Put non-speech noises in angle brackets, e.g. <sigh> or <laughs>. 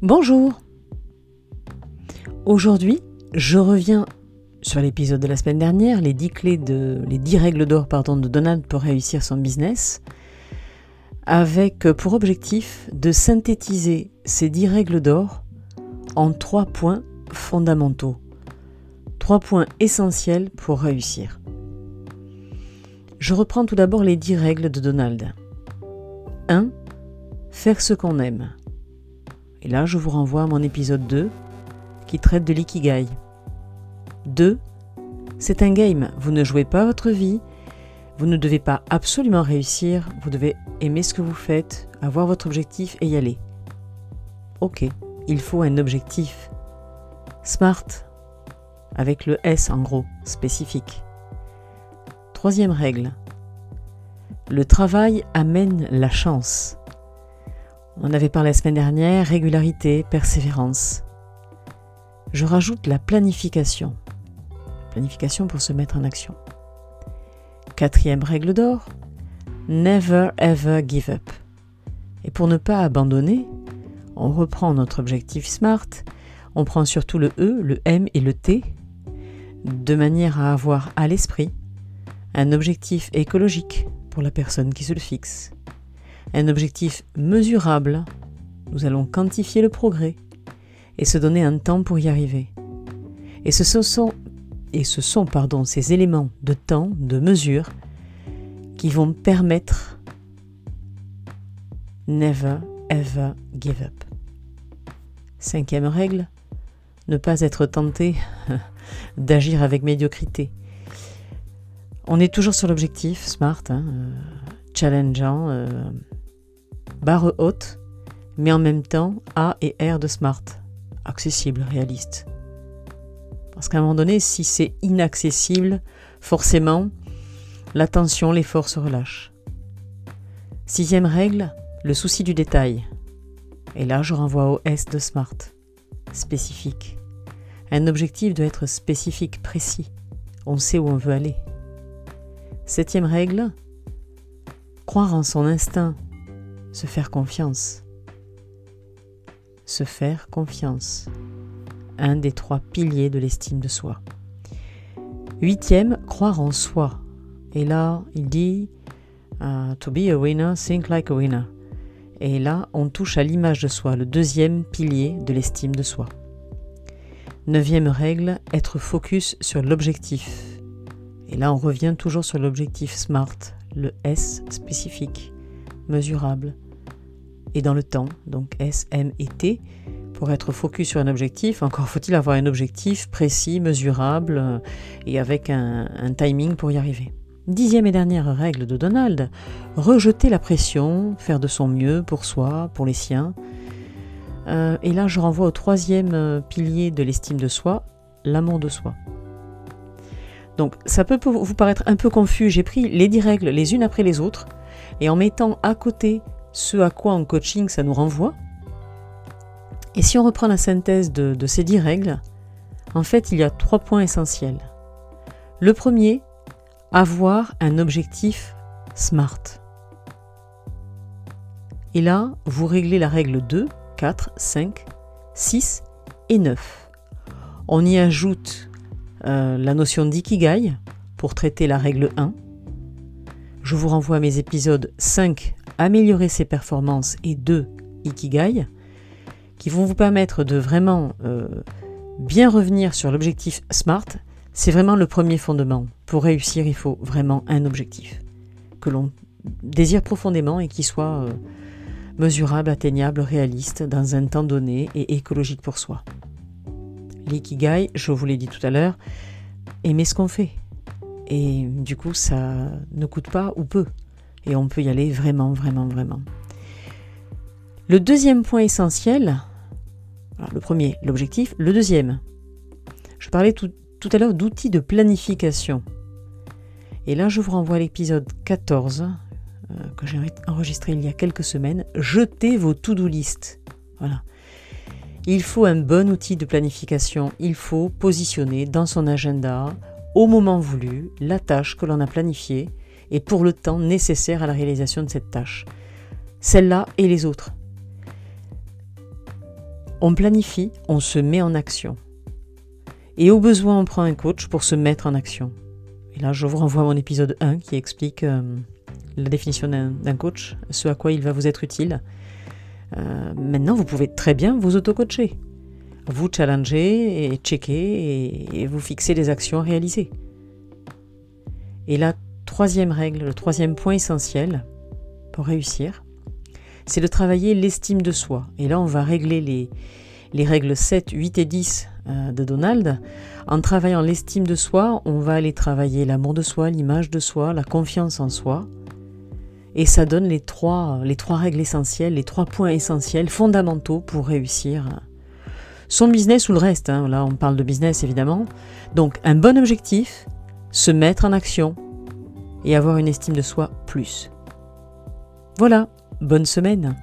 Bonjour Aujourd'hui, je reviens sur l'épisode de la semaine dernière, les 10 clés de les 10 règles d'or pardon de Donald pour réussir son business avec pour objectif de synthétiser ces 10 règles d'or en trois points fondamentaux. Trois points essentiels pour réussir. Je reprends tout d'abord les 10 règles de Donald. 1. Faire ce qu'on aime. Et là, je vous renvoie à mon épisode 2 qui traite de l'ikigai. 2. C'est un game, vous ne jouez pas votre vie, vous ne devez pas absolument réussir, vous devez aimer ce que vous faites, avoir votre objectif et y aller. Ok, il faut un objectif. Smart, avec le S en gros, spécifique. Troisième règle. Le travail amène la chance. On avait parlé la semaine dernière, régularité, persévérance. Je rajoute la planification. Planification pour se mettre en action. Quatrième règle d'or, never ever give up. Et pour ne pas abandonner, on reprend notre objectif SMART, on prend surtout le E, le M et le T, de manière à avoir à l'esprit un objectif écologique pour la personne qui se le fixe, un objectif mesurable, nous allons quantifier le progrès et se donner un temps pour y arriver. Et ce sont, et ce sont pardon, ces éléments de temps, de mesure, qui vont permettre never ever give up. Cinquième règle, ne pas être tenté <laughs> d'agir avec médiocrité. On est toujours sur l'objectif smart, hein, euh, challengeant, euh, barre haute, mais en même temps A et R de smart, accessible, réaliste. Parce qu'à un moment donné, si c'est inaccessible, forcément, l'attention, l'effort se relâche. Sixième règle, le souci du détail. Et là, je renvoie au S de SMART, spécifique. Un objectif doit être spécifique, précis. On sait où on veut aller. Septième règle, croire en son instinct, se faire confiance. Se faire confiance. Un des trois piliers de l'estime de soi. Huitième, croire en soi. Et là, il dit uh, To be a winner, think like a winner. Et là, on touche à l'image de soi, le deuxième pilier de l'estime de soi. Neuvième règle, être focus sur l'objectif. Et là, on revient toujours sur l'objectif SMART, le S spécifique, mesurable, et dans le temps, donc S, M et T. Pour être focus sur un objectif, encore faut-il avoir un objectif précis, mesurable euh, et avec un, timing pour y arriver. Dixième et dernière règle de Donald, rejeter la pression, faire de son mieux pour soi, pour les siens. Euh, et là, je renvoie au troisième euh, pilier de l'estime de soi, l'amour de soi. Donc, ça peut vous paraître un peu confus. J'ai pris les dix règles les unes après les autres, et en mettant à côté ce à quoi en coaching ça nous renvoie. Et si on reprend la synthèse de, ces dix règles, en fait, il y a trois points essentiels. Le premier, avoir un objectif SMART. Et là, vous réglez la règle 2, 4, 5, 6 et 9. On y ajoute euh, la notion d'ikigai pour traiter la règle 1. Je vous renvoie à mes épisodes 5, améliorer ses performances, et 2, ikigai, qui vont vous permettre de vraiment euh, bien revenir sur l'objectif SMART c'est vraiment le premier fondement. Pour réussir, il faut vraiment un objectif que l'on désire profondément et qui soit euh, mesurable, atteignable, réaliste dans un temps donné et écologique pour soi. L'ikigai, je vous l'ai dit tout à l'heure, aimer ce qu'on fait. Et du coup, ça ne coûte pas ou peu. Et on peut y aller vraiment, vraiment, vraiment. Le deuxième point essentiel, le premier, l'objectif. Le deuxième, je parlais tout, à l'heure d'outils de planification. Et là, je vous renvoie à l'épisode 14 euh, que j'ai enregistré il y a quelques semaines. Jetez vos to-do list. Voilà. Il faut un bon outil de planification. Il faut positionner dans son agenda, au moment voulu, la tâche que l'on a planifiée et pour le temps nécessaire à la réalisation de cette tâche. Celle-là et les autres. On planifie, on se met en action. Et au besoin, on prend un coach pour se mettre en action. Et là, je vous renvoie à mon épisode 1 qui explique euh, la définition d'un coach, ce à quoi il va vous être utile. Euh, maintenant, vous pouvez très bien vous auto-coacher. Vous challenger et checker et, vous fixer les actions à réaliser. Et la troisième règle, le troisième point essentiel pour réussir, c'est de travailler l'estime de soi. Et là, on va régler les, les règles 7, 8 et 10 euh, de Donald. En travaillant l'estime de soi, on va aller travailler l'amour de soi, l'image de soi, la confiance en soi. Et ça donne les trois, les règles essentielles, les trois points essentiels, fondamentaux pour réussir son business ou le reste. Hein. Là, on parle de business évidemment. Donc, un bon objectif, se mettre en action et avoir une estime de soi plus. Voilà, bonne semaine